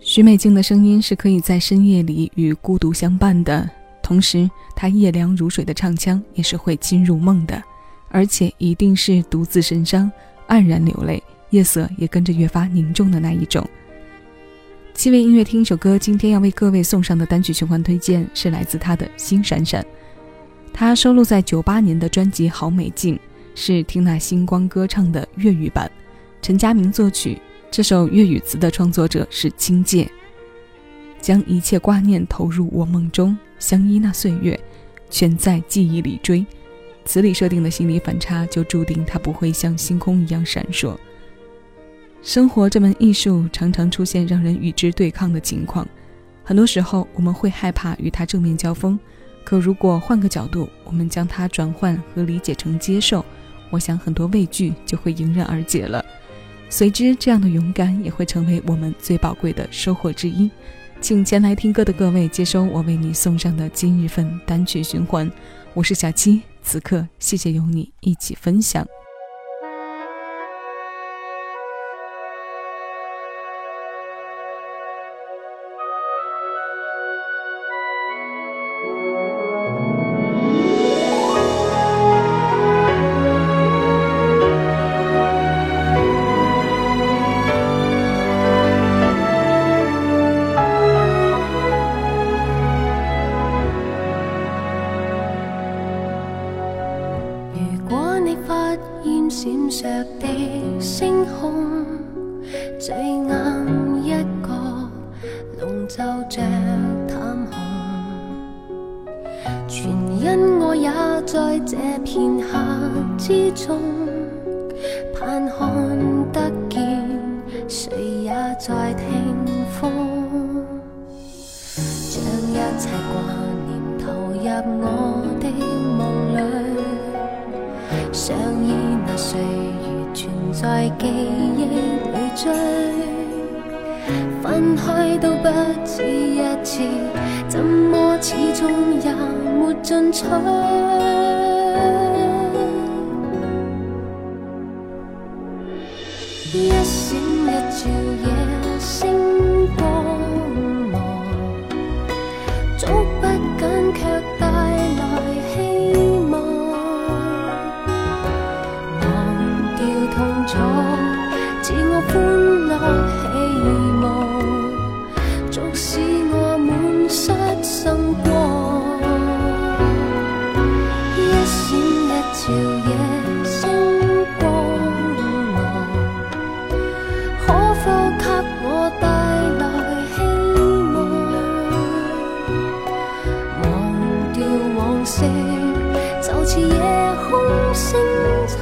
许美静的声音是可以在深夜里与孤独相伴的，同时她夜凉如水的唱腔也是会侵入梦的，而且一定是独自神伤、黯然流泪，夜色也跟着越发凝重的那一种。七位音乐听一首歌，今天要为各位送上的单曲循环推荐是来自他的《心闪闪》，他收录在九八年的专辑《好美静》，是听那星光歌唱的粤语版，陈佳明作曲。这首粤语词的创作者是金界，将一切挂念投入我梦中，相依那岁月，全在记忆里追。词里设定的心理反差，就注定它不会像星空一样闪烁。生活这门艺术，常常出现让人与之对抗的情况，很多时候我们会害怕与它正面交锋。可如果换个角度，我们将它转换和理解成接受，我想很多畏惧就会迎刃而解了。随之，这样的勇敢也会成为我们最宝贵的收获之一。请前来听歌的各位接收我为你送上的今日份单曲循环。我是小七，此刻谢谢有你一起分享。不闪烁的星空，最暗一角，笼罩着淡红。全因我也在这片刻之中，盼看得见，谁也在听风，将一切挂念投入我的梦里，想依那岁月，存。在记忆里追，分开都不止一次，怎么始终也没进取？一闪一照夜星光错，自我欢乐希望，促使我满失心光。一闪一照夜星光芒，可否给我带来希望？忘掉往昔，就似夜空星残。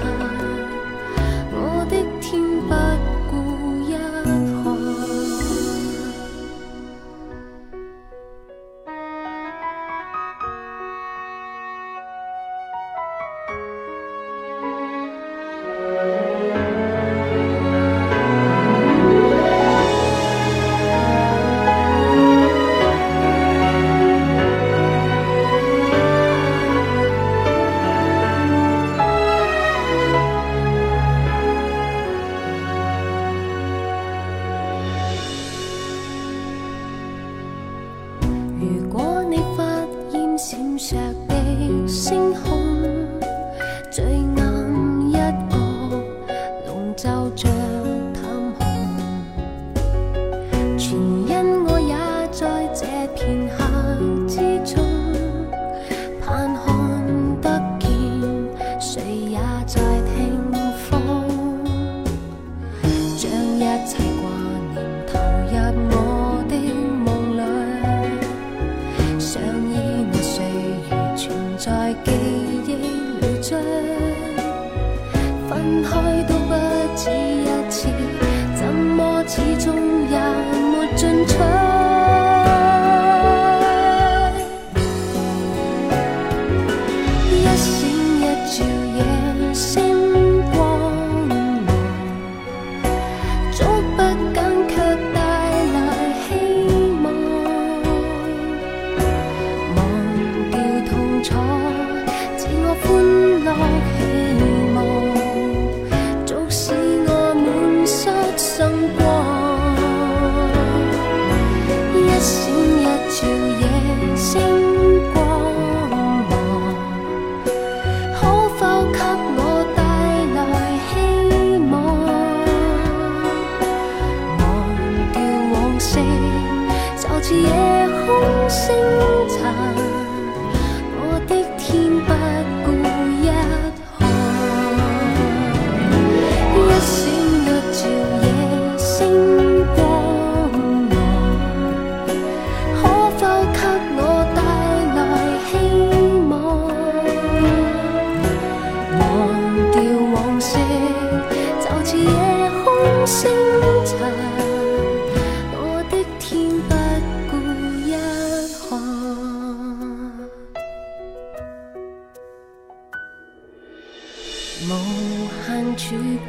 分开都不止一次，怎么始终也没尽出。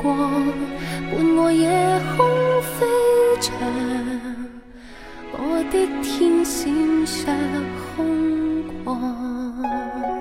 伴我夜空飞翔，我的天闪烁空光。